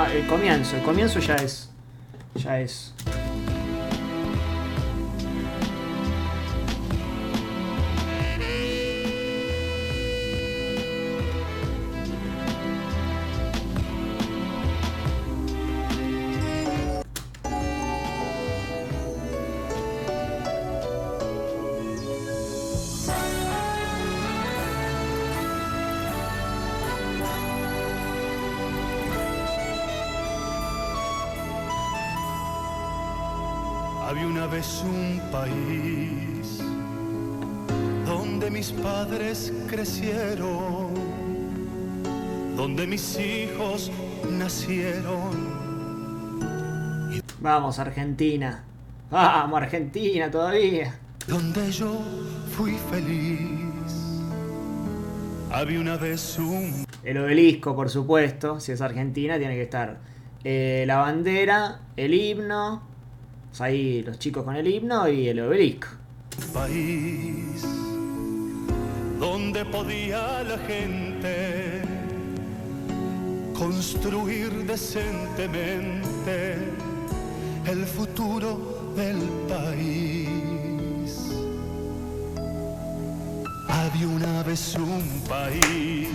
No, el comienzo, el comienzo ya es. Ya es. País donde mis padres crecieron, donde mis hijos nacieron. Vamos, Argentina. Vamos, Argentina todavía. donde yo fui feliz. Había una vez un El obelisco, por supuesto. Si es Argentina, tiene que estar eh, la bandera, el himno. O sea, ahí los chicos con el himno y el obelisco. país donde podía la gente construir decentemente el futuro del país. Había una vez un país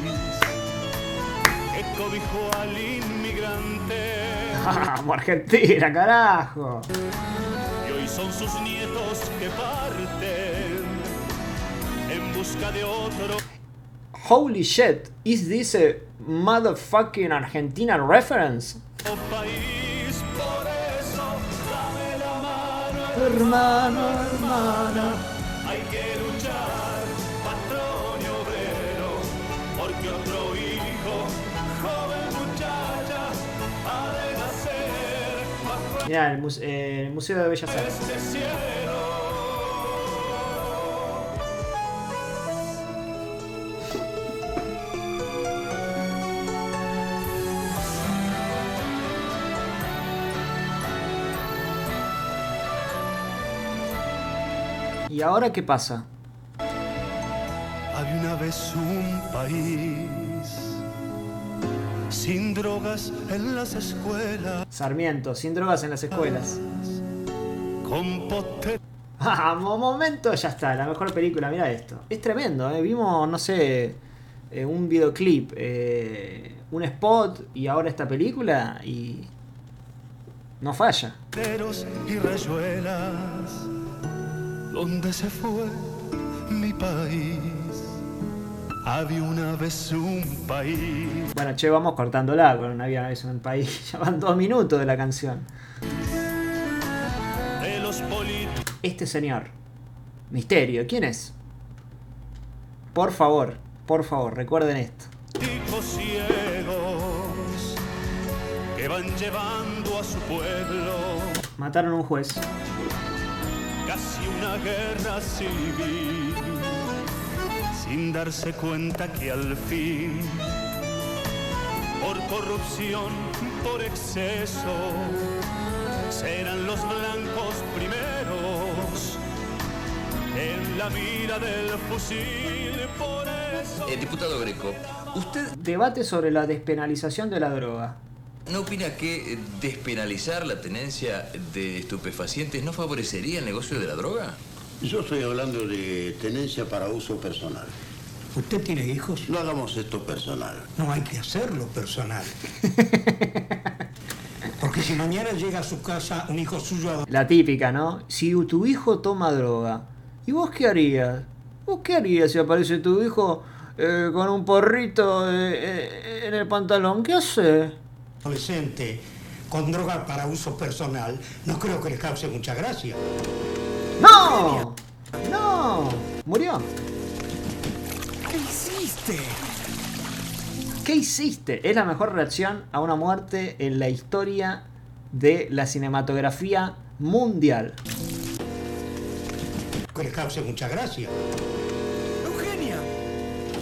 que cobijó al inmigrante Vamos, Argentina, carajo. y hoy son sus nietos que parten en busca de otro Holy shit, is this a motherfucking Argentina reference? país. Por eso dame la mano, Hermano, hermana. Mirá, el, muse- el Museo de Bellas Artes. ¿Y ahora qué pasa? Había una vez un país sin drogas en las escuelas, Sarmiento, sin drogas en las escuelas. con Ah, mo- momento, ya está, la mejor película, mira esto. Es tremendo, ¿eh? vimos, no sé, eh, un videoclip, eh, un spot y ahora esta película y no falla. Y rayuelas, donde se fue mi país. Había una vez un país Bueno, che, vamos cortándola con una vida en un país. Ya van dos minutos de la canción. de los Este señor, Misterio, ¿quién es? Por favor, por favor, recuerden esto. ciegos que van llevando a su pueblo Mataron a un juez. casi una guerra civil, sin darse cuenta que al fin, por corrupción, por exceso, serán los blancos primeros en la mira del fusil. Por eso. Eh, diputado Greco, ¿usted Debate sobre la despenalización de la droga. no opina que eh, despenalizar la tenencia de estupefacientes no favorecería el negocio de la droga? Yo estoy hablando de tenencia para uso personal. ¿Usted tiene hijos? No hagamos esto personal. No hay que hacerlo personal. Porque si mañana llega a su casa un hijo suyo La típica, ¿no? Si tu hijo toma droga, ¿y vos qué harías? ¿Vos qué harías si aparece tu hijo eh, con un porrito eh, eh, en el pantalón? ¿Qué hace? adolescente con droga para uso personal, no creo que le cause mucha gracia. ¡No! ¡No! Murió. ¿Qué hiciste? ¿Qué hiciste? Es la mejor reacción a una muerte en la historia de la cinematografía mundial. Que le cause mucha gracia. Eugenia,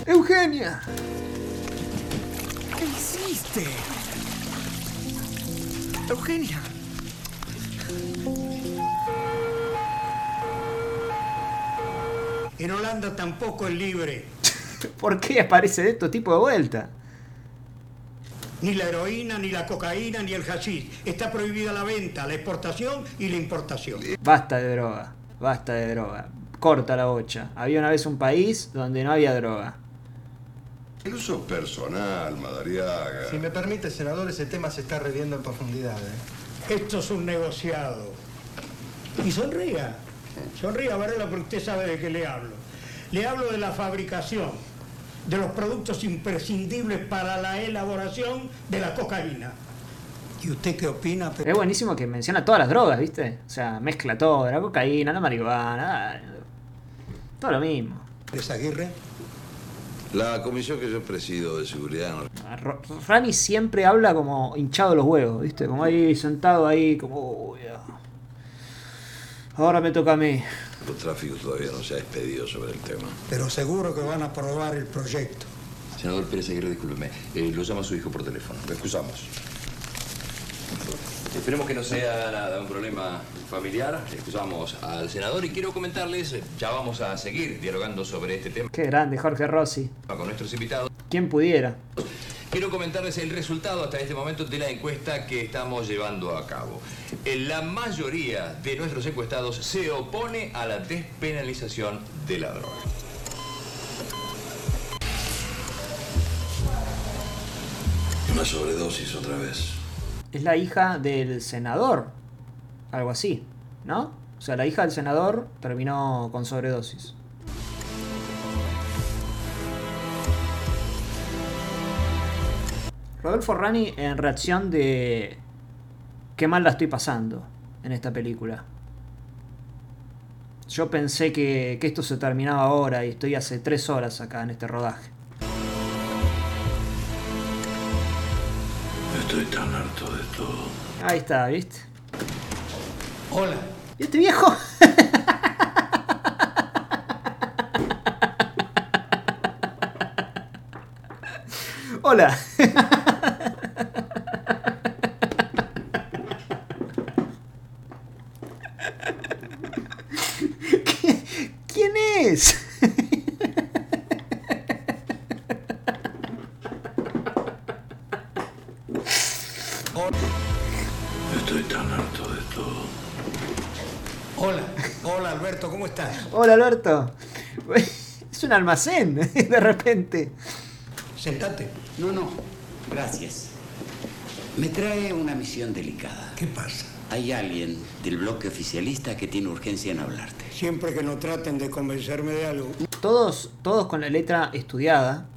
Eugenia. ¿qué hiciste? Eugenia. En Holanda tampoco es libre. ¿Por qué aparece esto tipo de vuelta? Ni la heroína, ni la cocaína, ni el hashish. Está prohibida la venta, la exportación y la importación. Basta de droga, basta de droga. Corta la bocha. Había una vez un país donde no había droga. El uso personal, Madariaga. Si me permite, senador, ese tema se está reviendo en profundidad. ¿eh? Esto es un negociado. Y sonría. Sonría, Varela, porque usted sabe de qué le hablo. Le hablo de la fabricación de los productos imprescindibles para la elaboración de la cocaína. ¿Y usted qué opina? Es buenísimo que menciona todas las drogas, ¿viste? O sea, mezcla todo, la cocaína, la marihuana, ah, todo lo mismo. ¿Pérez Aguirre? La comisión que yo presido de seguridad Ro- Rani siempre habla como hinchado los huevos, ¿viste? Como ahí sentado ahí, como... "Uy, ah. Ahora me toca a mí. el tráfico todavía no se ha expedido sobre el tema. Pero seguro que van a aprobar el proyecto. Senador Pérez Aguirre, discúlpeme. Eh, lo llama su hijo por teléfono. Lo excusamos. Esperemos que no sea nada un problema familiar. Excusamos al senador y quiero comentarles, eh, ya vamos a seguir dialogando sobre este tema Qué grande, Jorge Rossi. con nuestros invitados. ¿Quién pudiera? Quiero comentarles el resultado hasta este momento de la encuesta que estamos llevando a cabo. Eh, La mayoría de nuestros encuestados se opone a la despenalización de la droga. Una sobredosis otra vez. Es la hija del senador. Algo así, ¿no? O sea, la hija del senador terminó con sobredosis. Rodolfo Rani en reacción de qué mal la estoy pasando en esta película. Yo pensé que, que esto se terminaba ahora y estoy hace tres horas acá en este rodaje. Estoy tan harto de todo. Ahí está, ¿viste? Hola. ¿Y este viejo? Hola. Alberto. Es un almacén, de repente. Sentate. No, no, gracias. Me trae una misión delicada. ¿Qué pasa? Hay alguien del bloque oficialista que tiene urgencia en hablarte. Siempre que no traten de convencerme de algo. Todos, todos con la letra estudiada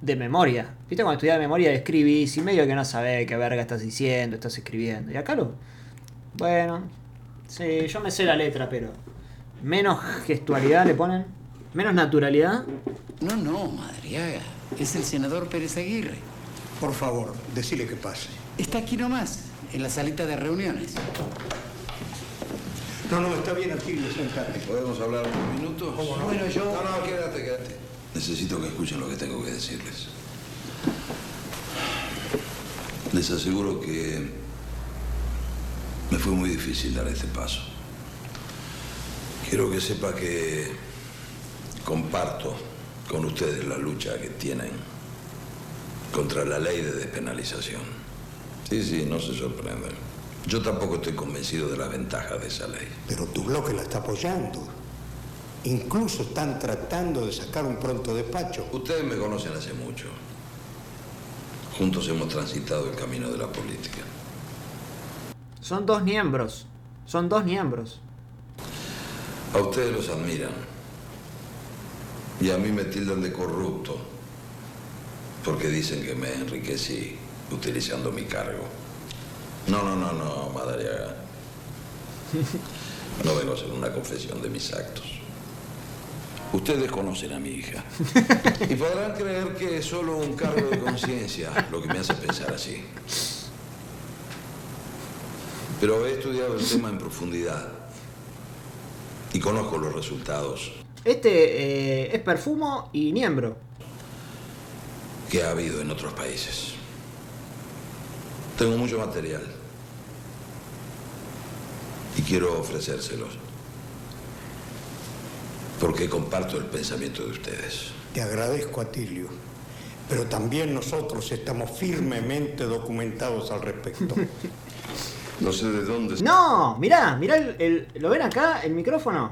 de memoria. ¿Viste cuando estudias de memoria escribís y medio que no sabés qué verga estás diciendo, estás escribiendo? Y acá lo. Bueno, sí, yo me sé la letra, pero. Menos gestualidad le ponen. Menos naturalidad. No, no, Madriaga. Es el senador Pérez Aguirre. Por favor, decile que pase. Está aquí nomás, en la salita de reuniones. No, no, está bien aquí, sentate. ¿Podemos hablar unos minutos? Bueno, yo... No, no, quédate, quédate. Necesito que escuchen lo que tengo que decirles. Les aseguro que me fue muy difícil dar este paso. Quiero que sepa que comparto con ustedes la lucha que tienen contra la ley de despenalización. Sí, sí, no se sorprenden. Yo tampoco estoy convencido de la ventaja de esa ley. Pero tu bloque la está apoyando. Incluso están tratando de sacar un pronto despacho. Ustedes me conocen hace mucho. Juntos hemos transitado el camino de la política. Son dos miembros. Son dos miembros. A ustedes los admiran. Y a mí me tildan de corrupto. Porque dicen que me enriquecí utilizando mi cargo. No, no, no, no, Madariaga. No vengo a hacer una confesión de mis actos. Ustedes conocen a mi hija. Y podrán creer que es solo un cargo de conciencia lo que me hace pensar así. Pero he estudiado el tema en profundidad. Y conozco los resultados Este eh, es Perfumo y Niembro. que ha habido en otros países. Tengo mucho material. Y quiero ofrecérselos. Porque comparto el pensamiento de ustedes. Te agradezco, Atilio. pero también nosotros estamos firmemente documentados al respecto. No sé de dónde... No, mirá, mirá el, el- ¿Lo ven acá? El micrófono.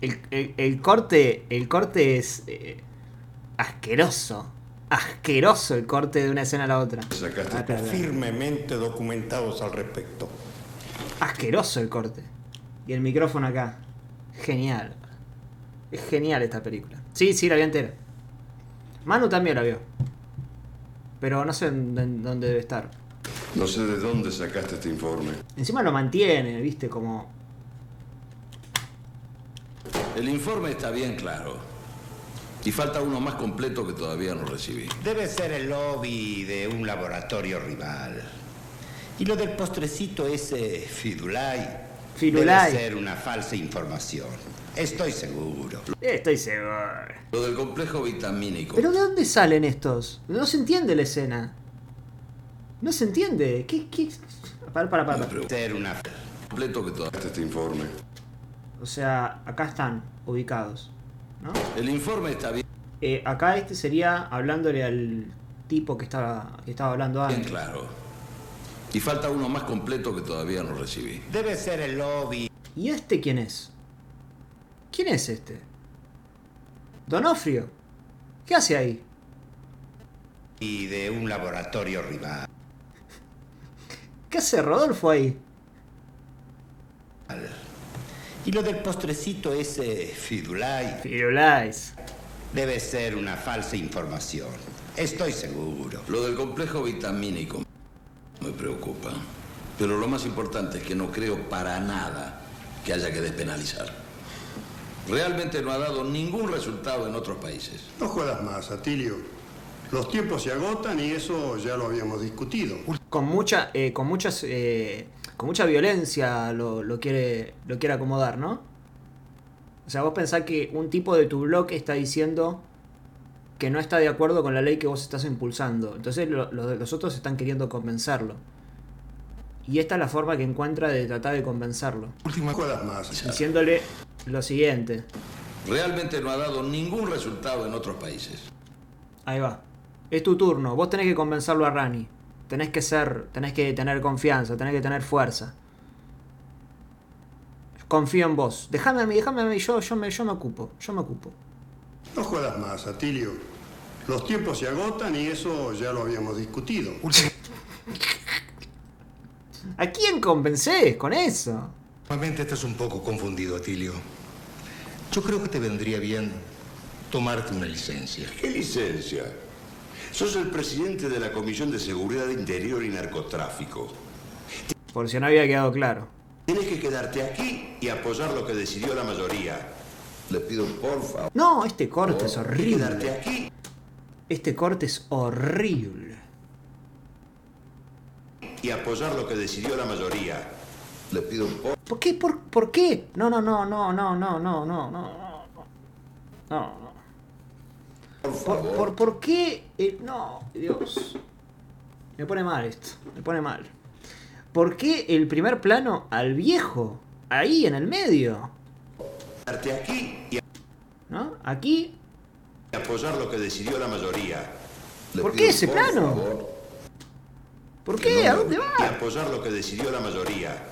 El, el- el corte. El corte es. eh, asqueroso. Asqueroso el corte de una escena a la otra. Sacaste Ah, firmemente documentados al respecto. Asqueroso el corte. Y el micrófono acá. Genial. Es genial esta película. Sí, sí, la vi entera. Manu también la vio. Pero no sé en- en dónde debe estar. No sé de dónde sacaste este informe. Encima lo mantiene, viste, como. El informe está bien claro. Y falta uno más completo que todavía no recibí. Debe ser el lobby de un laboratorio rival. Y lo del postrecito ese Fidulay. Firulai. Debe ser una falsa información. Estoy seguro. Estoy seguro. Lo del complejo vitamínico. ¿Pero de dónde salen estos? No se entiende la escena. No se entiende. ¿Qué? qué? Para, para, para. Para. una... completo que todavía este informe. O sea, acá están ubicados. ¿No? El informe está bien, Eh, acá este sería hablándole al tipo que estaba, que estaba hablando bien antes. claro. Y falta uno más completo que todavía no recibí. Debe ser el lobby ¿Y este quién es? ¿Quién es este? Donofrio. ¿Qué hace ahí? de un laboratorio rival. ¿Qué hace Rodolfo ahí? Y lo del postrecito ese Fidulay. Firulais. Debe ser una falsa información. Estoy seguro. Lo del complejo vitamínico me preocupa. Pero lo más importante es que no creo para nada que haya que despenalizar. Realmente no ha dado ningún resultado en otros países. No juegas más, Atilio. Los tiempos se agotan y eso ya lo habíamos discutido. Con mucha, eh, con muchas, eh, con mucha violencia lo, lo quiere, lo quiere acomodar, ¿no? O sea, vos pensás que un tipo de tu blog está diciendo que no está de acuerdo con la ley que vos estás impulsando. Entonces lo- lo- los otros están queriendo convencerlo. Y esta es la forma que encuentra de tratar de convencerlo. No juegas más. Diciéndole lo siguiente. Realmente no ha dado ningún resultado en otros países. Ahí va. Es tu turno. Vos tenés que convencerlo a Rani. Tenés que ser, tenés que tener confianza, tenés que tener fuerza. Confío en vos. Déjame a mí, déjame a mí. Yo, yo, me, yo me ocupo. Yo me ocupo. No juegas más, Atilio. Los tiempos se agotan y eso ya lo habíamos discutido. ¿A quién convencés con eso? Normalmente estás un poco confundido, Atilio. Yo creo que te vendría bien tomarte una licencia. ¿Qué licencia? Sos el presidente de la Comisión de Seguridad Interior y Narcotráfico. Por si no había quedado claro. Tienes que quedarte aquí y apoyar lo que decidió la mayoría. Les pido por favor. No, este corte es Quedarte horrible. aquí Este corte es horrible. y apoyar lo que decidió la mayoría. Les pido por ¿Por qué? ¿Por, por qué? No, no, no, no, no, no, no, no, no. No, no. por ¿Por, favor. por, por qué? eh, no, Dios. Me pone mal esto. Me pone mal. ¿Por qué el primer plano al viejo? Ahí en el medio. Aquí y ¿No? Aquí. apoyar lo que decidió la mayoría. ¿Por qué ese por plano? favor, ¿Por qué? no ¿A dónde Y va? apoyar lo que decidió la mayoría.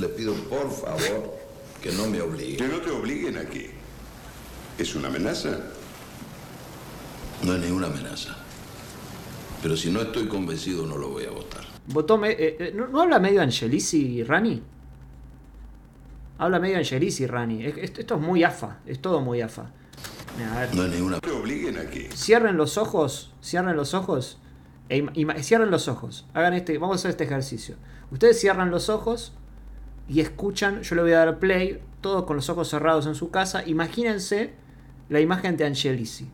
Les pido por favor que no me Que obliguen. no te obliguen aquí. ¿Es una amenaza? No es ninguna amenaza. Pero si no estoy convencido no lo voy a votar. Votó me- eh, eh, ¿no, no habla medio Angelici Rani? Habla medio Angelici Rani. Es- es- Esto es muy afa. Es todo muy afa. Mira, a ver. No es ninguna No te obliguen aquí. Cierren los ojos, cierren los ojos, e cierren los ojos. Hagan este, vamos a hacer este ejercicio. Ustedes cierran los ojos y escuchan, yo le voy a dar play, todos con los ojos cerrados en su casa. Imagínense la imagen de Angelici,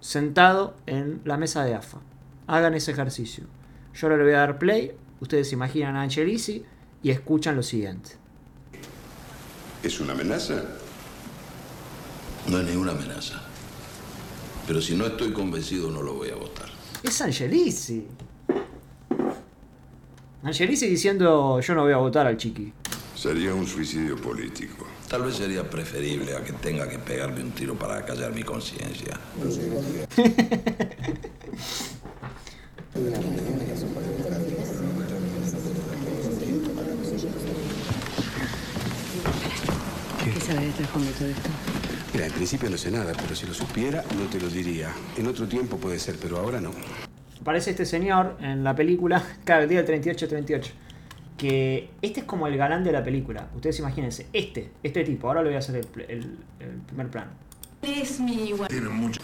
sentado en la mesa de AFA. Hagan ese ejercicio. Yo ahora le voy a dar play, ustedes imaginan a Angelici y escuchan lo siguiente. ¿Es una amenaza? No es ninguna amenaza. Pero si no estoy convencido no lo voy a votar. Es Angelici. Angelici diciendo yo no voy a votar al chiqui. Sería un suicidio político. Tal vez sería preferible a que tenga que pegarme un tiro para callar mi conciencia. ¿Qué sabes del de todo esto? Mira, en principio no sé nada, pero si lo supiera no te lo diría. En otro tiempo puede ser, pero ahora no. Aparece este señor en la película, claro, el día del 38-38. Que este es como el galán de la película. Ustedes imagínense, este, este tipo. Ahora le voy a hacer el, pl- el- el primer plano. Es mi igual. Tiene mucho.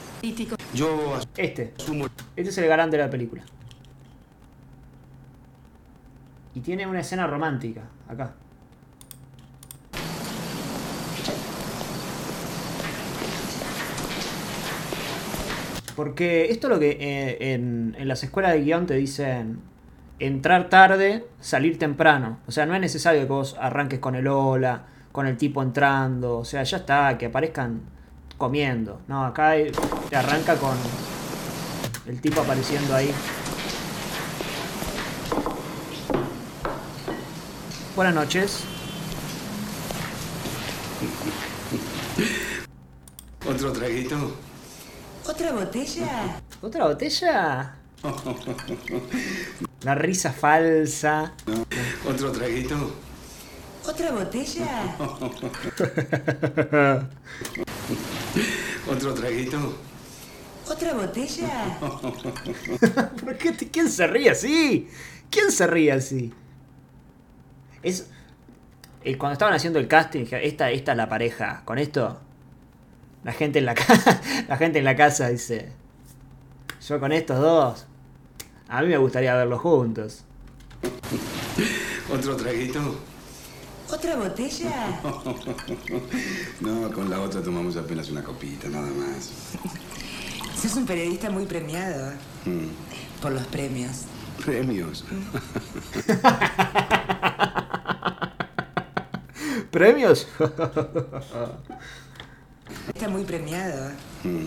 Yo Este. asumo Este es el galán de la película. Y tiene una escena romántica, acá. Porque esto es lo que eh, en, en las escuelas de guion te dicen entrar tarde, salir temprano. O sea, no es necesario que vos arranques con el hola, con el tipo entrando. O sea, ya está, que aparezcan comiendo. No, acá te arranca con el tipo apareciendo ahí. Buenas noches. otro traguito. ¿Otra botella? ¿Otra botella? La risa falsa. otro traguito. ¿Otra botella? Otro traguito. ¿Otra botella? ¿Por qué te- ¿Quién se ríe así? ¿Quién se ríe así? Es. eh, Cuando estaban haciendo el casting, dije, esta, esta es la pareja. Con esto. La gente en la casa. la gente en la casa dice. Yo con estos dos. A mí me gustaría verlos juntos. Otro traguito. ¿Otra botella? No, con la otra tomamos apenas una copita, nada más. Sos un periodista muy premiado Mm. por los premios. Premios. ¿Premios? Está muy premiado Mm.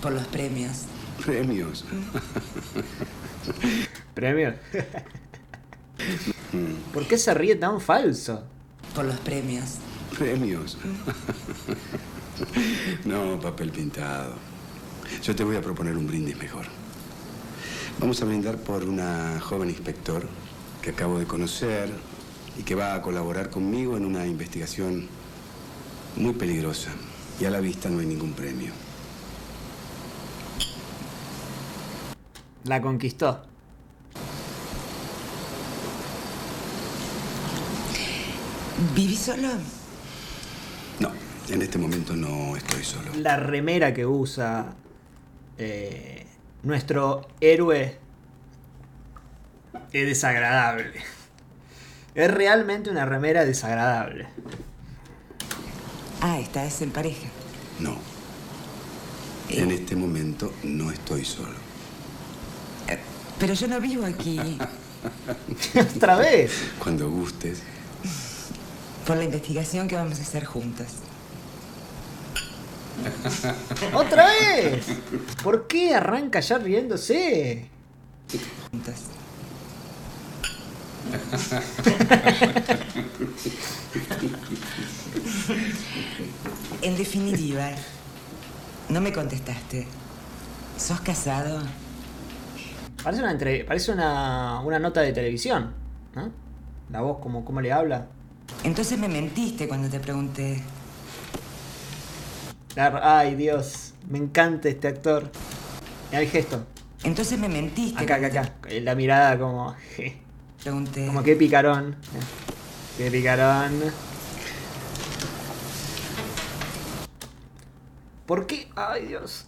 por los premios. Premios. ¿Premios? ¿Por qué se ríe tan falso? Por los premios. Premios. No, papel pintado. Yo te voy a proponer un brindis mejor. Vamos a brindar por una joven inspector que acabo de conocer y que va a colaborar conmigo en una investigación muy peligrosa. Y a la vista no hay ningún premio. La conquistó. ¿Viví solo? No, en este momento no estoy solo. La remera que usa eh, nuestro héroe es desagradable. Es realmente una remera desagradable. Ah, estás en pareja. No. En este momento no estoy solo. Pero yo no vivo aquí. Otra vez. Cuando gustes. Por la investigación que vamos a hacer juntos. ¡Otra vez! ¿Por qué arranca ya riéndose? Juntos. En definitiva, no me contestaste. ¿Sos casado? Parece una, entre- parece una, una nota de televisión, ¿no? La voz, como, cómo le habla. Entonces me mentiste cuando te pregunté. Ay, Dios, me encanta este actor. Mira el gesto. Entonces me mentiste. Acá, acá, acá. Eh, La mirada como... Pregunté. Como que picarón. Qué picarón. ¿Por qué? Ay, Dios.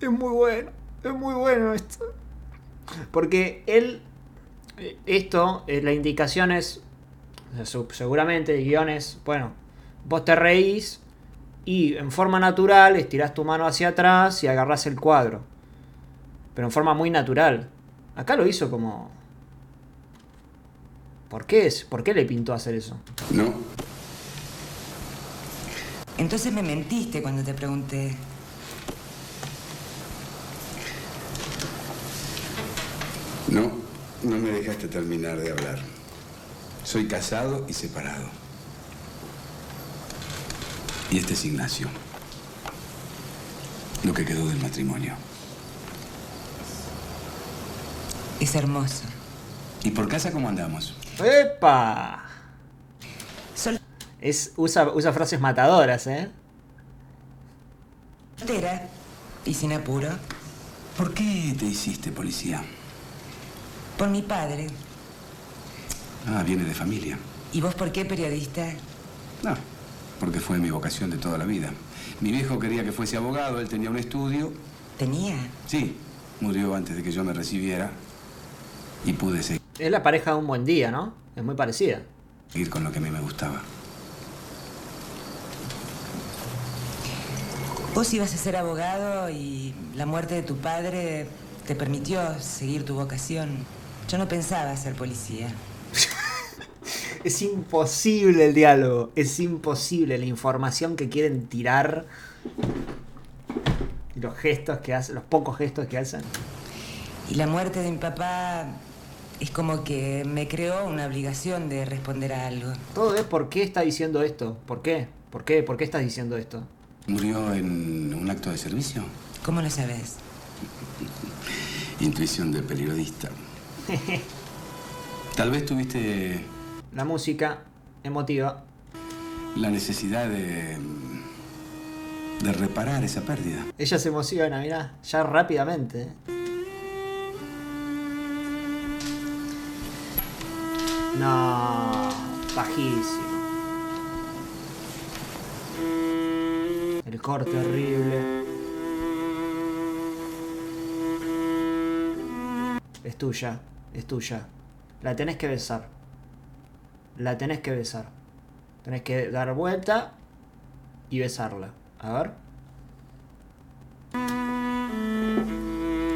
Es muy bueno. Es muy bueno esto. Porque él... Esto, eh, la indicación es... Seguramente el guion es... Bueno, vos te reís y en forma natural estirás tu mano hacia atrás y agarrás el cuadro. Pero en forma muy natural. Acá lo hizo como... ¿Por qué, es? ¿Por qué le pintó hacer eso? No. Entonces me mentiste cuando te pregunté. No, no me dejaste terminar de hablar. Soy casado y separado. Y este es Ignacio. Lo que quedó del matrimonio. Es hermoso. ¿Y por casa cómo andamos? ¡Epa! Sol- Es, usa, usa frases matadoras, ¿eh? Soltera y sin apuro. ¿Por qué te hiciste policía? Por mi padre. Ah, viene de familia. ¿Y vos por qué periodista? No, porque fue mi vocación de toda la vida. Mi viejo quería que fuese abogado, él tenía un estudio. ¿Tenía? Sí, murió antes de que yo me recibiera y pude seguir Es la pareja de un buen día, ¿no? Es muy parecida. con lo que a mí me gustaba. Vos ibas a ser abogado y la muerte de tu padre te permitió seguir tu vocación. Yo no pensaba ser policía. Es imposible el diálogo. Es imposible la información que quieren tirar. Y los gestos que hacen, los pocos gestos que hacen. Y la muerte de mi papá es como que me creó una obligación de responder a algo. Todo es por qué está diciendo esto. ¿Por qué? ¿Por qué? ¿Por qué estás diciendo esto? ¿Murió en un acto de servicio? ¿Cómo lo sabes? Intuición del periodista. Tal vez tuviste La música emotiva. la necesidad de, de reparar esa pérdida. Ella se emociona, mirá, ya rápidamente. No, bajísimo. El corte horrible. Es tuya, es tuya. La tenés que besar. La tenés que besar. Tenés que dar vuelta y besarla. A ver.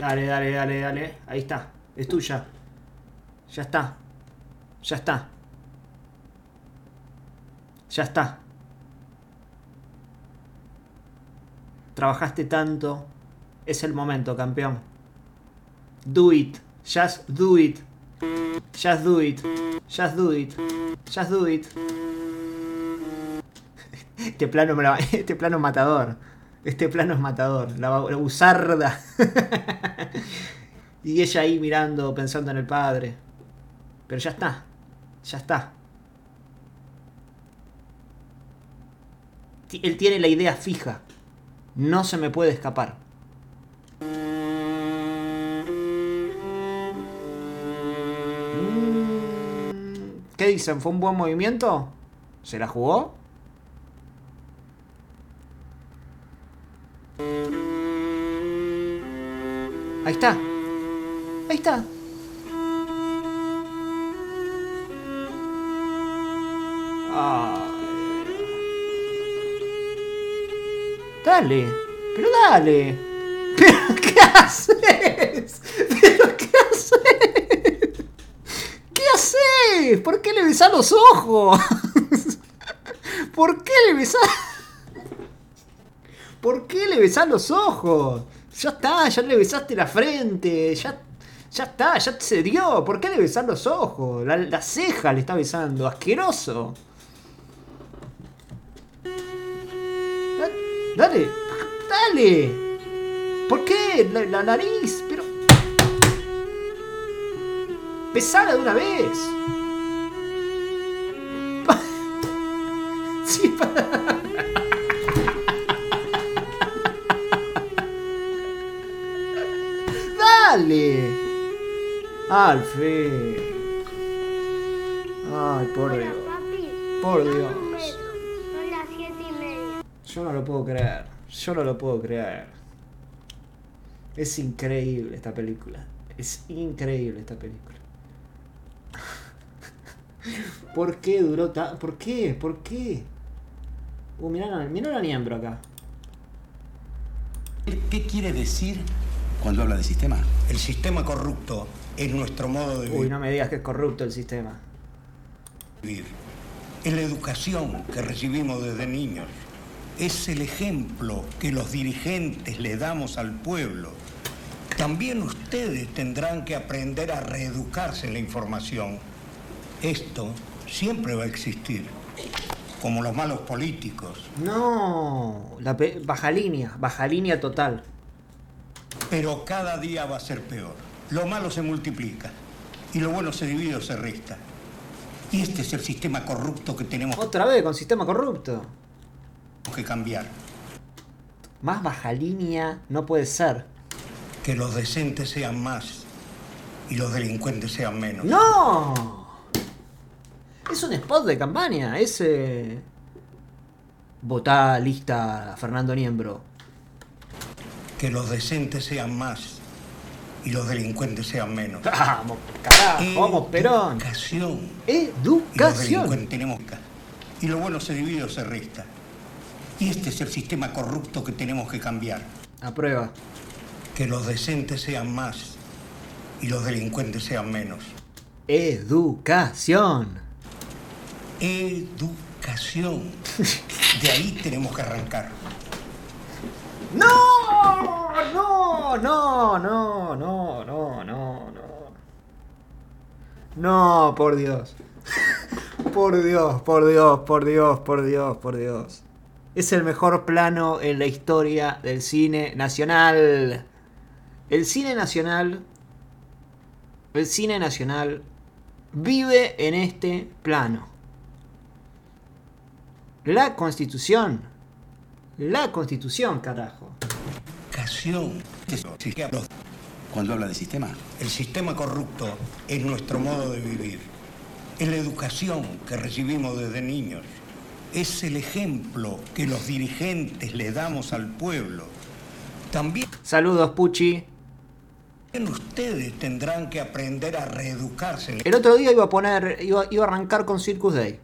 Dale, dale, dale, dale. Ahí está. Es tuya. Ya está. Ya está. Ya está. Trabajaste tanto. Es el momento, campeón. Do it. Just do it. Just do it. Just do it. Just do it. Este este plano es matador. Este plano es matador. La, la buzarda. y ella ahí mirando, pensando en el padre. Pero ya está. Ya está. Él tiene la idea fija. No se me puede escapar. ¿Qué dicen? ¿Fue un buen movimiento? ¿Se la jugó? Ahí está. Ahí está. Dale. Pero dale. ¿Pero qué haces? ¿Por qué le besás los ojos? ¿Por qué le besás? ¿Por qué le besás los ojos? Ya está, ya le besaste la frente, ya, ya está, ya se dio. ¿Por qué le besás los ojos? La, la ceja le está besando, asqueroso. Da- Dale, dale. ¿Por qué? La, la nariz, pero... Besala de una vez. Alfie. Ay, por Dios. Por Dios. Son las siete y media. Yo no lo puedo creer. Yo no lo puedo creer. Es increíble esta película. Es increíble esta película. ¿Por qué duró tan.? ¿Por qué? ¿Por qué? Uh, mirá, la- mirá la miembro acá. ¿Qué quiere decir cuando habla de sistema? El sistema corrupto es nuestro modo de Uy, no me digas que es corrupto el sistema. vivir. Es la educación que recibimos desde niños. Es el ejemplo que los dirigentes le damos al pueblo. También ustedes tendrán que aprender a reeducarse en la información. Esto siempre va a existir. como los malos políticos. No, la baja línea, baja línea total. Pero cada día va a ser peor. Lo malo se multiplica y lo bueno se divide o se resta. Y este es el sistema corrupto que tenemos Otra vez con sistema corrupto. que cambiar. Más baja línea no puede ser. Que los decentes sean más y los delincuentes sean menos. ¡No! Es un spot de campaña. Es. eh, Votá lista Fernando Niembro. Que los decentes sean más y los delincuentes sean menos. Vamos, carajo, vamos, Perón. Educación. Y los Educación. delincuentes tenemos que- Y lo bueno se divide o se resta. Y este es el sistema corrupto que tenemos que cambiar. Aprueba. Que los decentes sean más y los delincuentes sean menos. Educación. Educación. De ahí tenemos que arrancar. ¡No! No, no, no, no, no, no, no. No, por Dios. Por Dios, por Dios, por Dios, por Dios, por Dios. Es el mejor plano en la historia del cine nacional. El cine nacional. El cine nacional vive en este plano. La constitución. La constitución, carajo. Educación. Cuando habla de sistema. El sistema corrupto es nuestro modo de vivir. Es la educación que recibimos desde niños. Es el ejemplo que los dirigentes le damos al pueblo. También Saludos, Pucci. ustedes tendrán que aprender a reeducarse. El otro día iba a poner. Iba, iba a arrancar con Circus Day.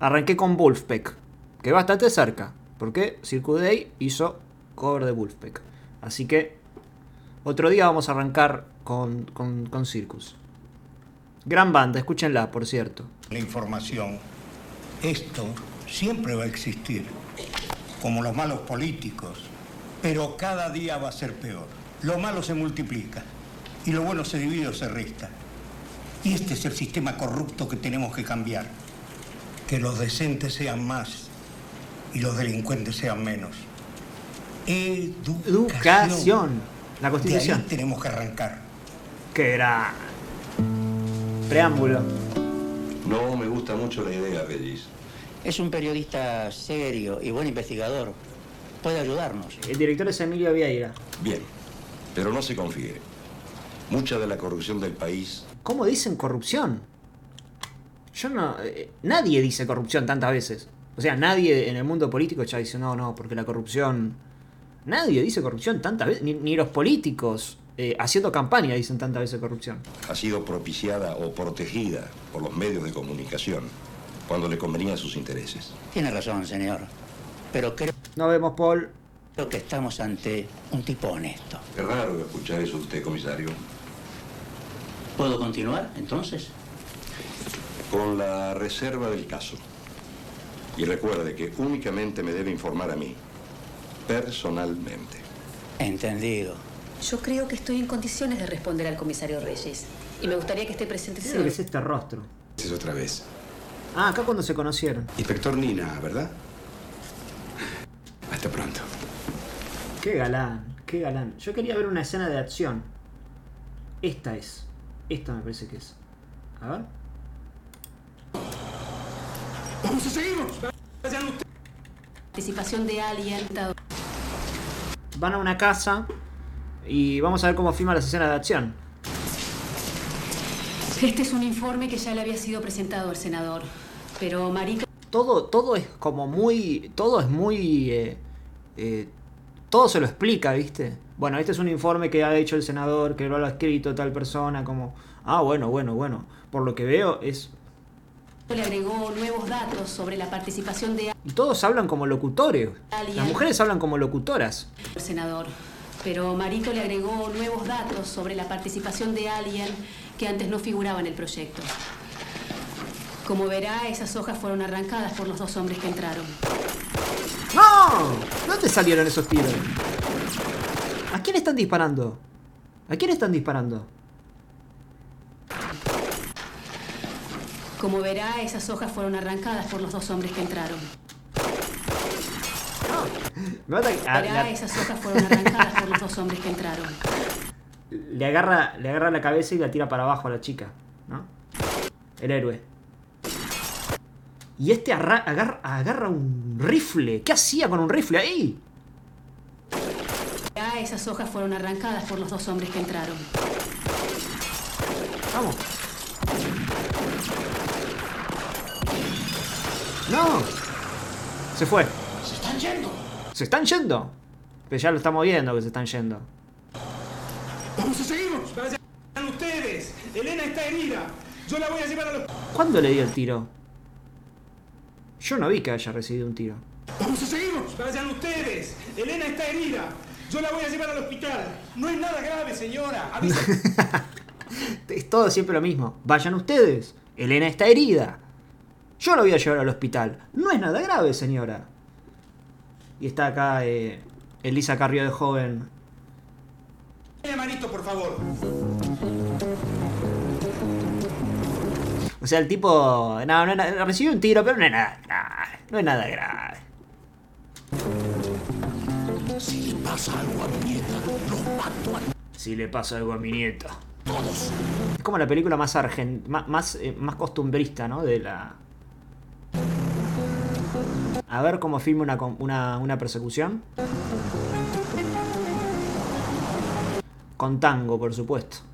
Arranqué con Wolfpack. Que bastante cerca. Porque Circus Day hizo cover de Wolfpack. Así que. Otro día vamos a arrancar con, con, con Circus. Gran banda, escúchenla, por cierto. La información. Esto siempre va a existir. Como los malos políticos. Pero cada día va a ser peor. Lo malo se multiplica. Y lo bueno se divide o se resta. Y este es el sistema corrupto que tenemos que cambiar. Que los decentes sean más y los delincuentes sean menos. Educación. Educación. La De constitución. ahí tenemos que arrancar. Que era. Preámbulo. No me gusta mucho la idea, Bellis. Es un periodista serio y buen investigador. Puede ayudarnos. El director es Emilio Vieira. Bien, pero no se confíe. Mucha de la corrupción del país ¿Cómo dicen corrupción? Yo no. eh, nadie dice corrupción tantas veces. O sea, nadie en el mundo político ya dice, no, no, porque la corrupción. Nadie dice corrupción tantas veces. Ni, ni los políticos eh, haciendo campaña dicen tantas veces corrupción. ha sido propiciada o protegida por los medios de comunicación cuando le convenía a sus intereses. Tiene razón, señor. Pero creo Nos vemos, Paul. que estamos ante un tipo honesto. Es raro escuchar eso de usted, comisario. ¿Puedo continuar, entonces? Con la reserva del caso. Y recuerde que únicamente me debe informar a mí, personalmente. Entendido. Yo creo que estoy en condiciones de responder al comisario Reyes. Y me gustaría que esté presente ¿Qué es lo que es siempre. este rostro? Es otra vez. Ah, acá cuando se conocieron. Inspector Nina, ¿verdad? Hasta pronto. Qué galán, qué galán. Yo quería ver una escena de acción. Esta es. Esta me parece que es. A ver. ¡Vamos a seguirnos! Participación de alguien. Van a una casa y vamos a ver cómo filman las escenas de acción. Este es un informe que ya le había sido presentado al senador. Pero Marica Todo, todo es como muy. Todo es muy. eh, eh, todo se lo explica, ¿viste? Bueno, este es un informe que ha hecho el senador, que lo ha escrito tal persona, como. Ah, bueno, bueno, bueno. Por lo que veo es. Le agregó nuevos datos sobre la participación de Y todos hablan como locutores. Las mujeres hablan como locutoras. senador. Pero Marito le agregó nuevos datos sobre la participación de alguien que antes no figuraba en el proyecto. Como verá, esas hojas fueron arrancadas por los dos hombres que entraron. ¡No! ¿Dónde salieron esos tiros? ¿A quién están disparando? ¿A quién están disparando? Como verá, esas hojas fueron arrancadas por los dos hombres que entraron. Que- ah, Verá, la- esas hojas fueron arrancadas por los dos hombres que entraron. le, agarra, le agarra la cabeza y la tira para abajo a la chica, ¿no? El héroe. Y este arra- agarra, agarra un rifle. ¿Qué hacía con un rifle ahí? Verá, esas hojas fueron arrancadas por los dos hombres que entraron. Vamos. ¡No! Se fue. Se están yendo. ¿Se están yendo? Pero ya lo estamos viendo que se están yendo. Vamos a seguirnos. Vayan ustedes. Elena está herida. Yo la voy a llevar a los... ¿Cuándo le dio el tiro? Yo no vi que haya recibido un tiro. Vamos a seguirnos. Vayan ustedes. Elena está herida. Yo la voy a llevar al hospital. No es nada grave, señora. Avise- Es todo siempre lo mismo. Vayan ustedes. Elena está herida. Yo la voy a llevar al hospital. No es nada grave, señora. Y está acá eh, Elisa Carrió de joven. Manito, por favor. O sea, el tipo. No, no, es nada- recibió un tiro, pero no es nada grave. No es nada grave. Si le pasa algo a mi nieta, lo mato a Si le pasa algo a mi nieta. Es como la película más argent más, más, eh, más costumbrista, ¿no? De la. A ver cómo filma una, una, una persecución. Con tango, por supuesto.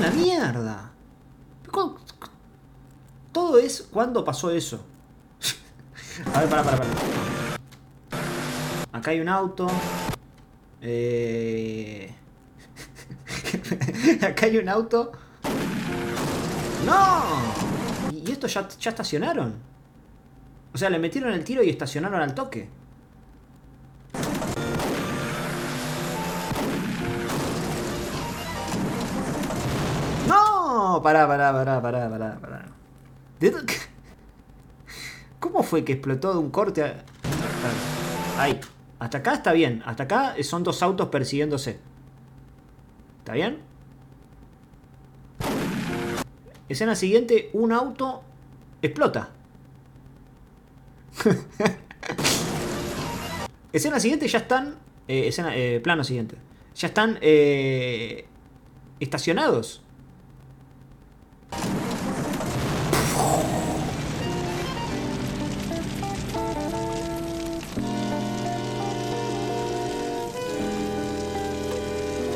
¡Ah, la mierda! ¿Cu- cu- Todo es. ¿Cuándo pasó eso? A ver, para, para, para. Acá hay un auto. Eh... Acá hay un auto. ¡No! ¿Y esto ya, ya estacionaron? O sea, le metieron el tiro y estacionaron al toque. ¡No! Pará, pará, pará, pará, pará, pará. ¿De dó- ¿Cómo fue que explotó de un corte a... Ahí. Hasta acá está bien. Hasta acá son dos autos persiguiéndose. ¿Está bien? Escena siguiente, un auto explota. escena siguiente ya están... eh, escena, eh, plano siguiente. Ya están eh, estacionados.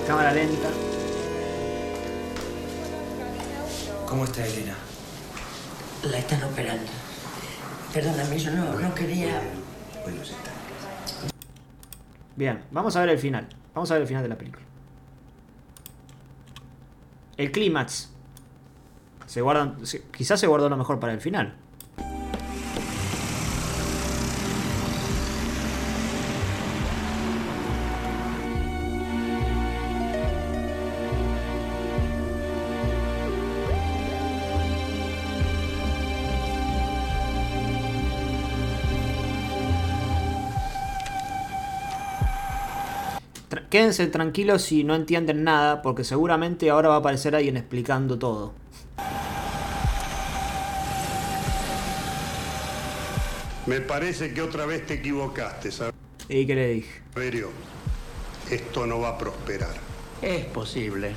Cámara lenta. ¿Cómo está Elena? La están operando. Perdóname, yo no, no quería. Bien, vamos a ver el final. Vamos a ver el final de la película. El clímax. Se guardan. quizás se guardó lo mejor para el final. Quédense tranquilos si no entienden nada, porque seguramente ahora va a aparecer alguien explicando todo. Me parece que otra vez te equivocaste, ¿Y qué le dije? Saberio. Esto no va a prosperar. Es posible.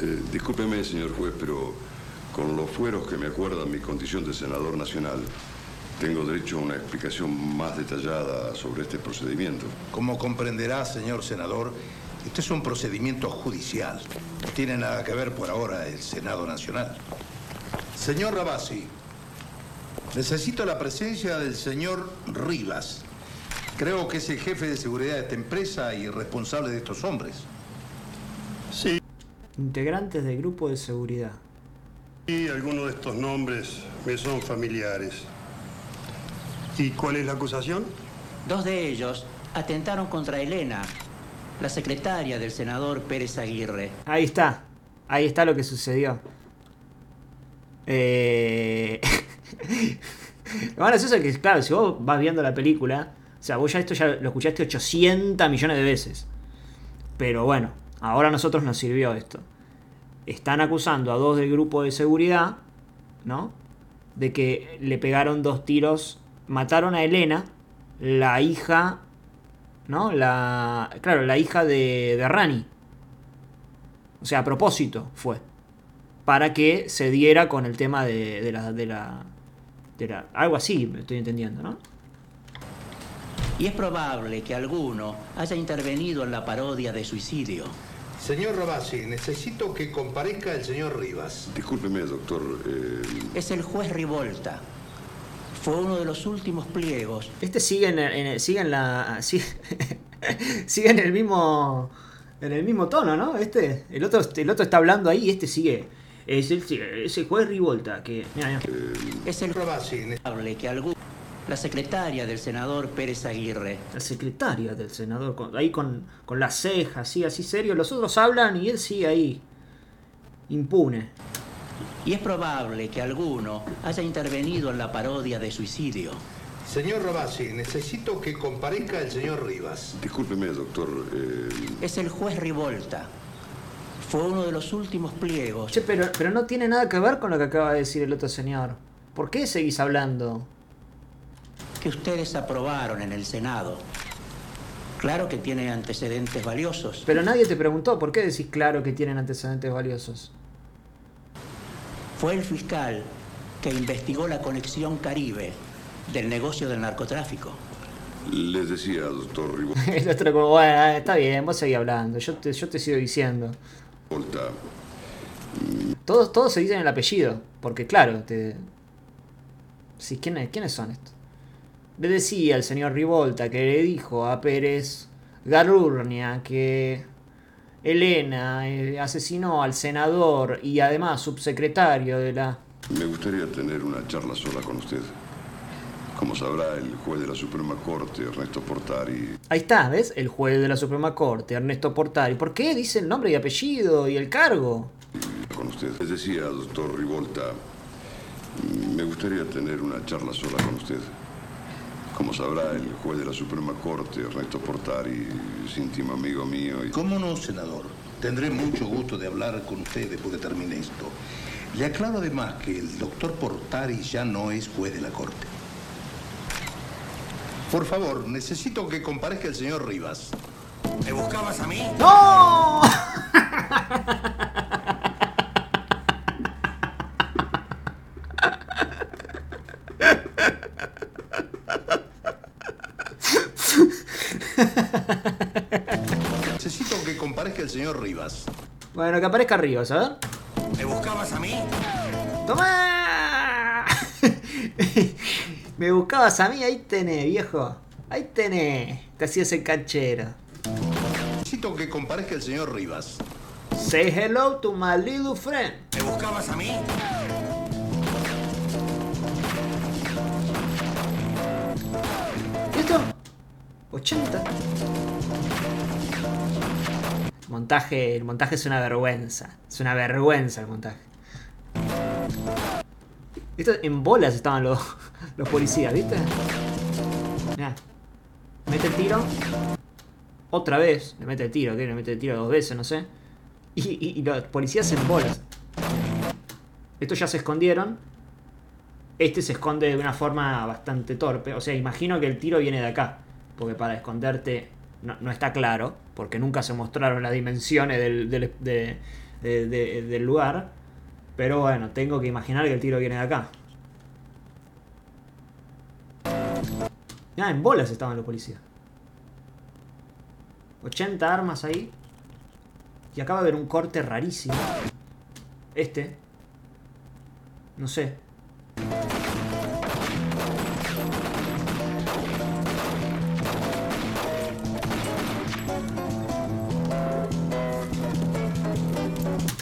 Eh, discúlpeme, señor juez, pero con los fueros que me acuerdan mi condición de senador nacional, tengo derecho a una explicación más detallada sobre este procedimiento. Como comprenderá, señor senador, este es un procedimiento judicial. No tiene nada que ver por ahora el Senado Nacional. Señor Rabasi, necesito la presencia del señor Rivas. Creo que es el jefe de seguridad de esta empresa y responsable de estos hombres. Sí. Integrantes del grupo de seguridad. Y algunos de estos nombres me son familiares. ¿Y cuál es la acusación? Dos de ellos atentaron contra Elena, la secretaria del senador Pérez Aguirre. Ahí está. Ahí está lo que sucedió. Eh... lo más gracioso es que, claro, si vos vas viendo la película, o sea, vos ya esto ya lo escuchaste 800 millones de veces. Pero bueno, ahora a nosotros nos sirvió esto. Están acusando a dos del grupo de seguridad, ¿no? De que le pegaron dos tiros, mataron a Elena, la hija, ¿no? La, claro, la hija de, de Rani. O sea, a propósito fue. Para que se diera con el tema de, de la, de la. De la. Algo así, me estoy entendiendo, ¿no? Y es probable que alguno haya intervenido en la parodia de suicidio. Señor Rabasi, necesito que comparezca el señor Rivas. Discúlpeme, doctor. eh, Es el juez Rivolta. Fue uno de los últimos pliegos. Este sigue en, el- en el- sigue en la. Sigue, sigue en el mismo. En el mismo tono, ¿no? Este. El otro, el otro está hablando ahí y este sigue. Es el, ese juez Rivolta que. Mira, mira. Es el probable que alguno. La secretaria del senador Pérez Aguirre. La secretaria del senador, con- ahí con, con las cejas, así, así serio. Los otros hablan y él sigue ahí. Impune. Y es probable que alguno haya intervenido en la parodia de suicidio. Señor Rabasi, necesito que comparezca el señor Rivas. discúlpeme, doctor. eh, Es el juez Rivolta. Fue uno de los últimos pliegos. Che, pero, pero no tiene nada que ver con lo que acaba de decir el otro señor. ¿Por qué seguís hablando? que ustedes aprobaron en el Senado. Claro que tiene antecedentes valiosos. Pero nadie te preguntó, ¿por qué decís claro que tienen antecedentes valiosos? Fue el fiscal que investigó la conexión Caribe del negocio del narcotráfico. les decía, doctor El otro como, bueno, está bien, vos seguís hablando, yo te, yo te sigo diciendo. Todos, todos se dicen el apellido, porque claro, te... Sí, ¿quiénes, ¿quiénes son estos? Le decía el señor Rivolta que le dijo a Pérez Garurnia que Elena eh, asesinó al senador y además subsecretario de la... Me gustaría tener una charla sola con usted. Como sabrá, el juez de la Suprema Corte, Ernesto Portari, Ahí está, ¿ves? El juez de la Suprema Corte, Ernesto Portari. ¿Por qué dice el nombre y apellido y el cargo? con usted. Les decía, doctor Rivolta, me gustaría tener una charla sola con usted. Como sabrá, el juez de la Suprema Corte, Ernesto Portari, es íntimo amigo mío. Y... ¿Cómo no, senador? Tendré mucho gusto de hablar con usted después que termine esto. Le aclaro además que el doctor Portari ya no es juez de la corte. Por favor, necesito que comparezca el señor Rivas. ¿Me buscabas a mí? ¡No! Necesito que comparezca el señor Rivas. Bueno, que aparezca arriba, ¿sabes? ¿Me buscabas a mí? ¡Toma! Me buscabas a mí, ahí tenés, viejo. Ahí tenés. Te hacías el canchero. Necesito que comparezca el señor Rivas. Say hello to my little friend. ¿Me buscabas a mí? ¿Listo? 80. Montaje, el montaje es una vergüenza. Es una vergüenza el montaje. Esto, en bolas estaban los, los policías, ¿viste? Mirá. Mete el tiro. Otra vez. Le mete el tiro, ¿qué? Le mete el tiro dos veces, no sé. Y, los policías en bolas. Estos ya se escondieron. Este se esconde de una forma bastante torpe. O sea, imagino que el tiro viene de acá. Porque para esconderte no, está claro. Porque nunca se mostraron las dimensiones del, del- de- de- de- del lugar. Pero bueno, tengo que imaginar que el tiro viene de acá. Ah, en bolas estaban los policías. 80 armas ahí. Y acaba de haber un corte rarísimo. Este. No sé.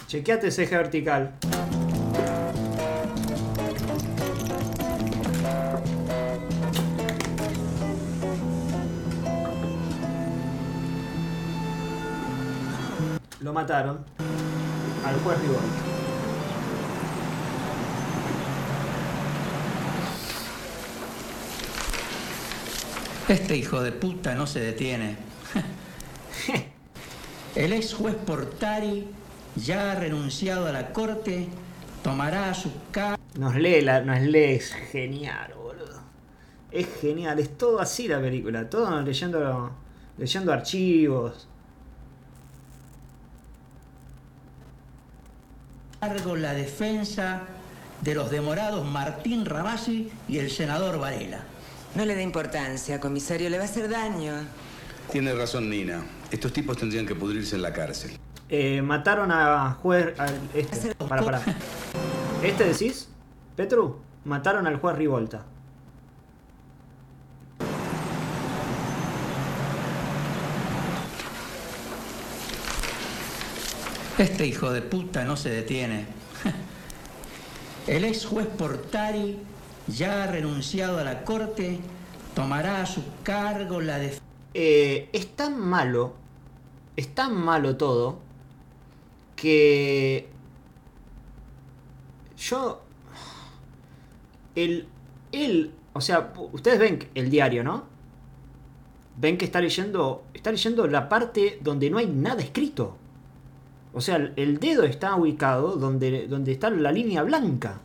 Chequeate eje vertical. Mataron. Al juez Rigoberta. Este hijo de puta no se detiene. El ex juez Portari, ya renunciado a la corte, tomará a su cargo. Nos lee, la, nos lee, es genial, boludo. Es genial, es todo así la película, todo leyendo, leyendo archivos. La defensa de los demorados Martín Rabasi y el senador Varela. No le dé importancia, comisario, le va a hacer daño. Tiene razón Nina. Estos tipos tendrían que pudrirse en la cárcel. Eh, mataron a juez. este. Para, para. ¿Este decís? Petru, mataron al juez Rivolta. Este hijo de puta no se detiene. El ex juez Portari, ya renunciado a la corte, tomará a su cargo la defensa. Eh, es tan malo, es tan malo todo, que yo, el, él, o sea, ustedes ven el diario, ¿no? Ven que está leyendo, está leyendo la parte donde no hay nada escrito. O sea, el- dedo está ubicado donde, donde está la línea blanca.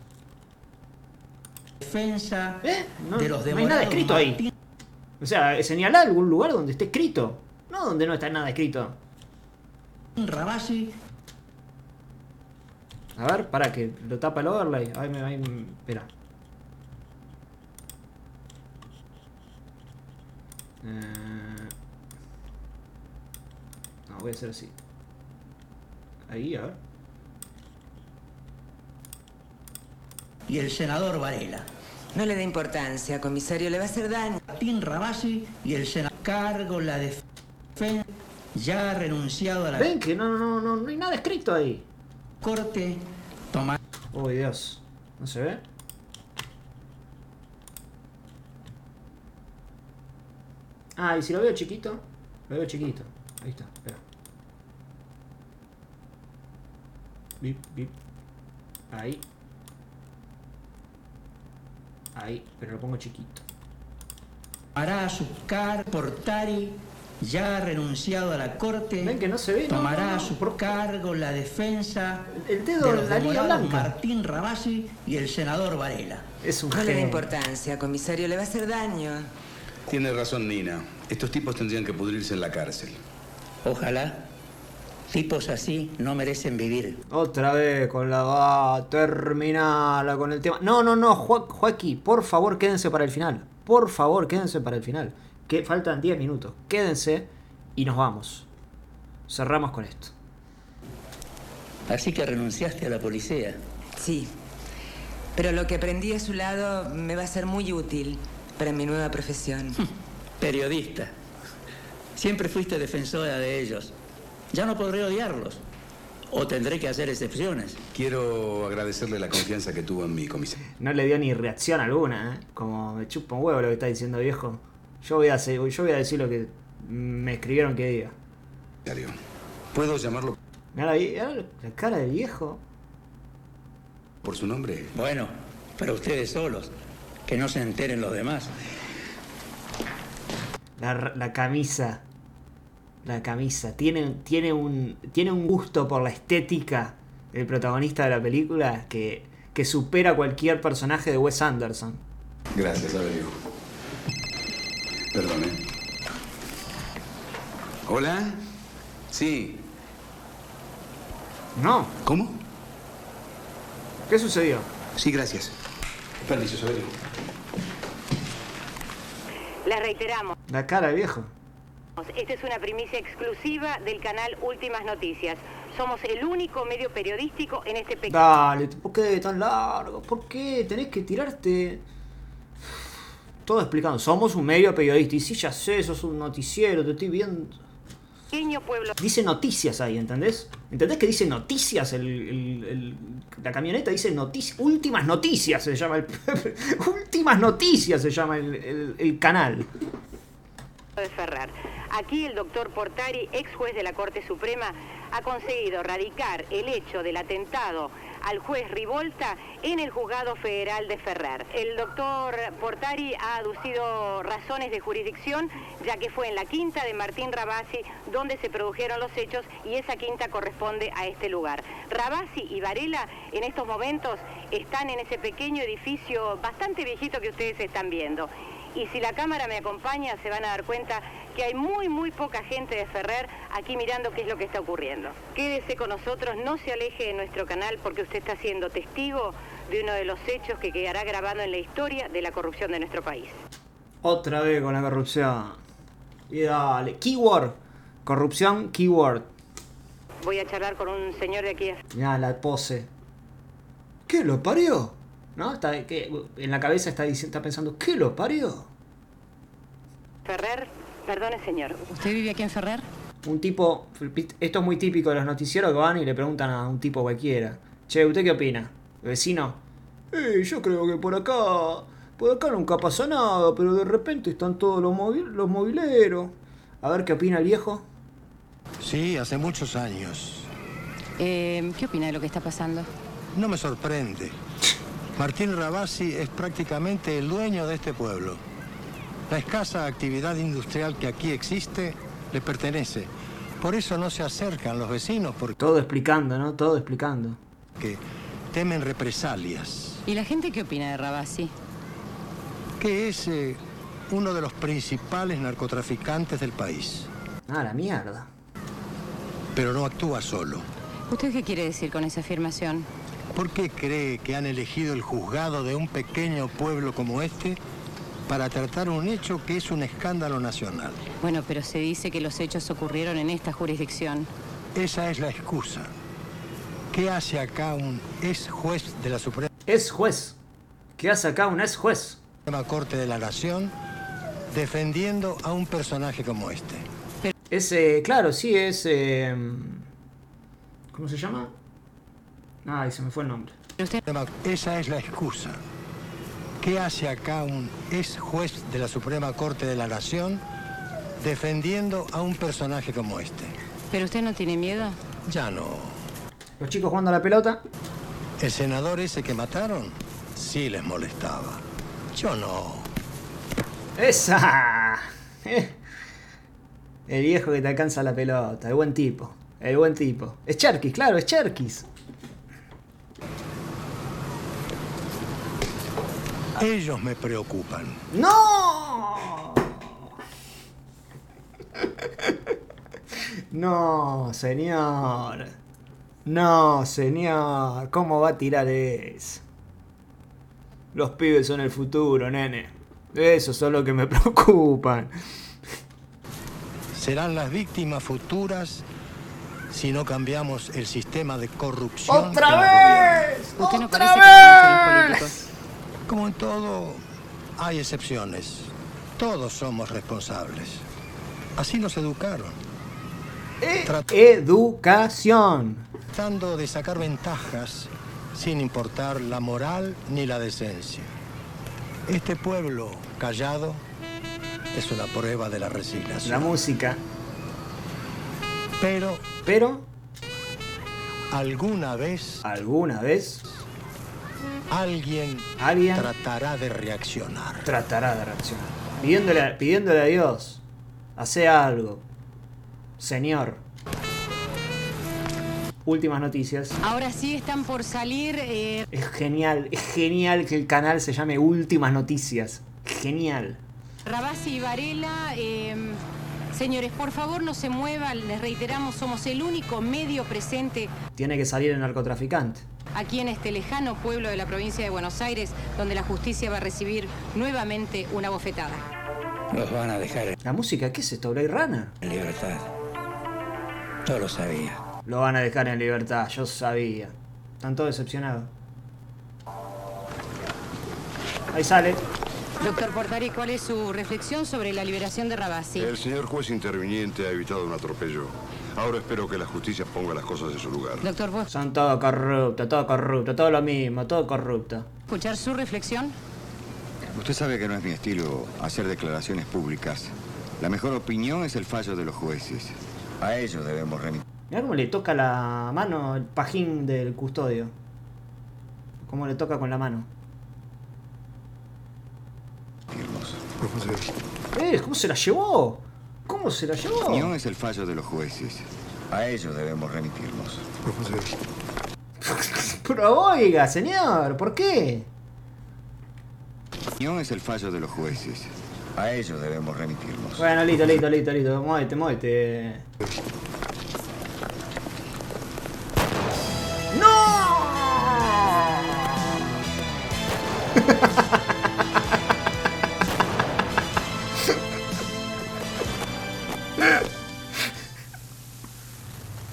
defensa No, de los no hay nada escrito ahí. O sea, señalar algún lugar donde esté escrito. No donde no está nada escrito. Rabasi A ver, para que lo tapa el overlay. Ay, me, me- espera. Eh, No, voy a hacer así. Ahí, a ver. y el senador Varela. No le dé importancia, comisario, le va a hacer daño. Martín Rabasi y el senador cargo la defensa, ya renunciado a la Ven que no, no, no, no hay nada escrito ahí. corte, tomará Oh, Dios. ¿No se ve? Ah, y si lo veo chiquito, lo veo chiquito. Ahí está, espera. Bip, bip. Ahí. Ahí, pero lo pongo chiquito. tomará a su cargo Portari, ya renunciado a la corte. Ven que no se ve, Tomará no, no. a su cargo la defensa El dedo de los la línea demorados blanca. Martín Rabasi y el senador Varela. Es un No le genio. importancia, comisario, le va a hacer daño. Tiene razón Nina. Estos tipos tendrían que pudrirse en la cárcel. Ojalá. Tipos así no merecen vivir. Otra vez con la va, terminala con el tema. No, no, no, Jo- Joaquín, por favor quédense para el final. Por favor, quédense para el final. Que faltan 10 minutos. Quédense y nos vamos. Cerramos con esto. Así que renunciaste a la policía. Sí. Pero lo que aprendí a su lado me va a ser muy útil para mi nueva profesión. Periodista. Siempre fuiste defensora de ellos. Ya no podré odiarlos. O tendré que hacer excepciones. Quiero agradecerle la confianza que tuvo en mí, comisario. No le dio ni reacción alguna, ¿eh? Como me chupa un huevo lo que está diciendo viejo. Yo voy a, hacer- yo voy a decir lo que me escribieron que diga. ¿Puedo llamarlo Mirá la, la cara del viejo. por su nombre? Bueno, pero ustedes solos. Que no se enteren los demás. La, la camisa. La camisa. Tiene, tiene, un, tiene un gusto por la estética del protagonista de la película que, que supera cualquier personaje de Wes Anderson. Gracias, Aurelio. Perdón, ¿eh? ¿Hola? Sí. No. ¿Cómo? ¿Qué sucedió? Sí, gracias. Permiso, Saberio. Les reiteramos, La cara viejo. Esta es una primicia exclusiva del canal Últimas Noticias. Somos el único medio periodístico en este pequeño... Dale, ¿por qué tan largo? ¿Por qué tenés que tirarte? Todo explicando. Somos un medio periodista. Y sí, ya sé, sos un noticiero, te estoy viendo. pequeño pueblo Dice noticias ahí, ¿entendés? ¿Entendés que dice noticias? El, el- el- la camioneta dice noticias. Últimas noticias se llama el. Últimas noticias se llama el canal. De Ferrar. Aquí el doctor Portari, ex juez de la Corte Suprema, ha conseguido radicar el hecho del atentado al juez Rivolta en el juzgado federal de Ferrer. El doctor Portari ha aducido razones de jurisdicción, ya que fue en la quinta de Martín Rabasi donde se produjeron los hechos y esa quinta corresponde a este lugar. Rabasi y Varela en estos momentos están en ese pequeño edificio bastante viejito que ustedes están viendo. Y si la cámara me acompaña se van a dar cuenta que hay muy, muy poca gente de Ferrer aquí mirando qué es lo que está ocurriendo. Quédese con nosotros, no se aleje de nuestro canal porque usted está siendo testigo de uno de los hechos que quedará grabado en la historia de la corrupción de nuestro país. Otra vez con la corrupción. Y dale. Keyword. Corrupción, keyword. Voy a charlar con un señor de aquí. Mirá la pose. ¿Qué lo parió? ¿No? Está, que, en la cabeza está, diciendo, está pensando, ¿qué lo parió? Ferrer, perdone señor. ¿Usted vive aquí en Ferrer? Un tipo, esto es muy típico de los noticieros que van y le preguntan a un tipo cualquiera. Che, ¿usted qué opina? ¿El vecino? Eh, yo creo que por acá, por acá nunca pasa nada, pero de repente están todos los, móvil, los mobileros. A ver qué opina el viejo. Sí, hace muchos años. Eh, ¿Qué opina de lo que está pasando? No me sorprende. Martín Rabasi es prácticamente el dueño de este pueblo. La escasa actividad industrial que aquí existe le pertenece. Por eso no se acercan los vecinos porque... Todo explicando, ¿no? Todo explicando. Que temen represalias. ¿Y la gente qué opina de Rabasi? Que es eh, uno de los principales narcotraficantes del país. Ah, la mierda. Pero no actúa solo. ¿Usted qué quiere decir con esa afirmación? ¿Por qué cree que han elegido el juzgado de un pequeño pueblo como este para tratar un hecho que es un escándalo nacional? Bueno, pero se dice que los hechos ocurrieron en esta jurisdicción. Esa es la excusa. ¿Qué hace acá un ex juez de la Suprema? Es juez. ¿Qué hace acá un ex juez? Corte de la Nación defendiendo a un personaje como este. Es, eh, claro, sí, es... Eh, ¿Cómo se llama? Ay, se me fue el nombre. Esa es la excusa. ¿Qué hace acá un ex juez de la Suprema Corte de la Nación defendiendo a un personaje como este? ¿Pero usted no tiene miedo? Ya no. Los chicos jugando a la pelota. El senador ese que mataron sí les molestaba. Yo no. ¡Esa! El viejo que te alcanza la pelota, el buen tipo. El buen tipo. Es Cherkis, claro, es Cherkis. Ellos me preocupan. ¡No! No, señor. No, señor. ¿Cómo va a tirar eso? Los pibes son el futuro, nene. Esos son los que me preocupan. Serán las víctimas futuras si no cambiamos el sistema de corrupción. ¡Otra vez! ¿Usted no ¡Otra políticos? Como en todo, hay excepciones. Todos somos responsables. Así nos educaron. Educación. Tratando de sacar ventajas sin importar la moral ni la decencia. Este pueblo callado es una prueba de la resignación. La música. Pero, Pero, alguna vez alguna vez, alguien, alguien tratará de reaccionar. tratará de reaccionar. Pidiéndole, pidiéndole a Dios, hace algo. Señor. Últimas noticias. Ahora sí están por salir. eh, Es genial, es genial que el canal se llame Últimas Noticias. Genial. Rabasi y Varela. eh, señores, por favor no se muevan. Les reiteramos, somos el único medio presente Tiene que salir el narcotraficante. aquí en este lejano pueblo de la provincia de Buenos Aires, donde la justicia va a recibir nuevamente una bofetada. Los van a dejar en La música, ¿qué es esto? Blade Runner. libertad. Yo lo sabía. Lo van a dejar en libertad, yo sabía. Están todos decepcionados. Ahí sale. Doctor Portari, ¿cuál es su reflexión sobre la liberación de Rabasi? El señor juez interviniente ha evitado un atropello. Ahora espero que la justicia ponga las cosas en su lugar. Doctor, ¿vos Son todo corrupto, todo corrupto, todo lo mismo, todo corrupto. escuchar su reflexión? Usted sabe que no es mi estilo hacer declaraciones públicas. La mejor opinión es el fallo de los jueces. A ellos debemos remitir. Mirá cómo le toca la mano el pajín del custodio. Cómo le toca con la mano. ¡Eh! ¿Cómo se la llevó? ¿Cómo se la llevó? Opinión es el fallo de los jueces. A ellos debemos remitirnos. Pero oiga, señor, ¿por qué? Opinión es el fallo de los jueces. A ellos debemos remitirnos. Bueno, listo, listo, listo, listo. Muévete, muévete.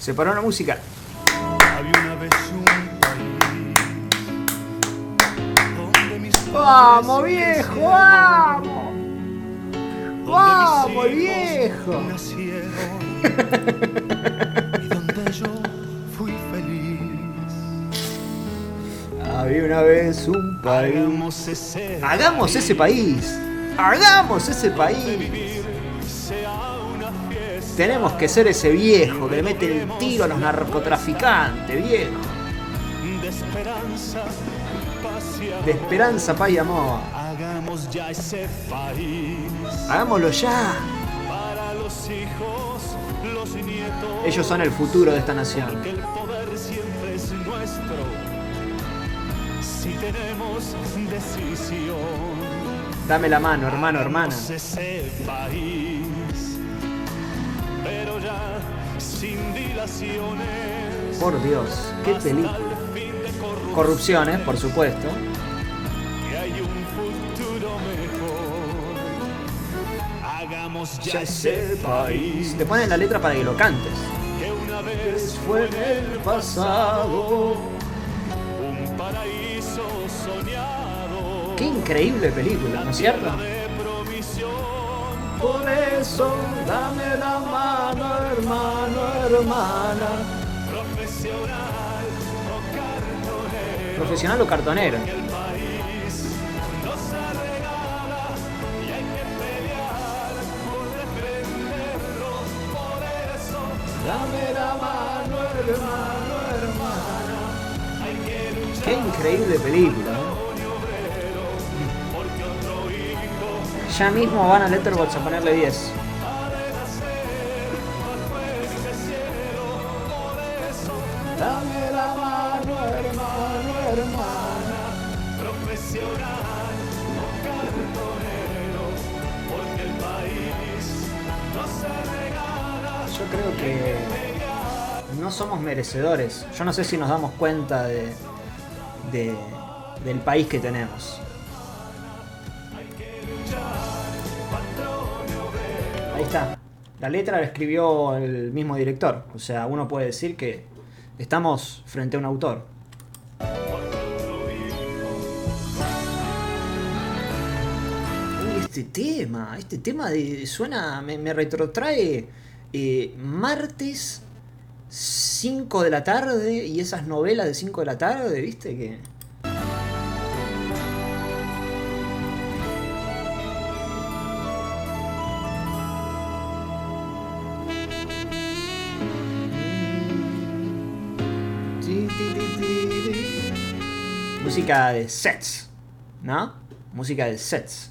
Se paró la música. Había una vez un país donde mis ¡Vamos, viejo! ¡Vamos! ¡Vamos, viejo! y donde yo fui feliz. Había una vez un país. Hagamos ese Hagamos ese país. Hagamos ese país. Tenemos que ser ese viejo que le mete el tiro a los narcotraficantes, viejo. de esperanza, paz y amor. De esperanza, paz y amor. Hagamos ya ese país Hagámoslo ya. para los hijos, los nietos. Ellos son el futuro de esta nación. Porque el poder siempre es nuestro. Si tenemos decisión. Dame la mano, hermano, hermana. Ese país, pero ya sin dilaciones. Por Dios, qué película. Corrupciones, por supuesto. Que hay un futuro mejor. Hagamos ya ese país Te ponen la letra para que lo cantes. que una vez Fue en el pasado. un paraíso soñado. Qué increíble película, ¿no es cierto? Por eso, dame la mano, hermano, hermana. Profesional o cartonero. Profesional o cartonero. El país no se regala y hay que pelear por defenderlo. Por eso, Dame la mano, hermano, hermana. hay que luchar Qué increíble película. ¿no? Ya mismo van a Letterboxd a ponerle 10. Dame la mano, hermano, hermana. profesional. Porque el país no se. Yo creo que no somos merecedores. Yo no sé si nos damos cuenta de, de- del país que tenemos. Ahí está. La letra la escribió el mismo director. O sea, uno puede decir que estamos frente a un autor. Este tema, este tema de, suena, me, me retrotrae eh, martes 5 de la tarde y esas novelas de 5 de la tarde, ¿viste? Que... Música de sets, ¿no? Música de sets.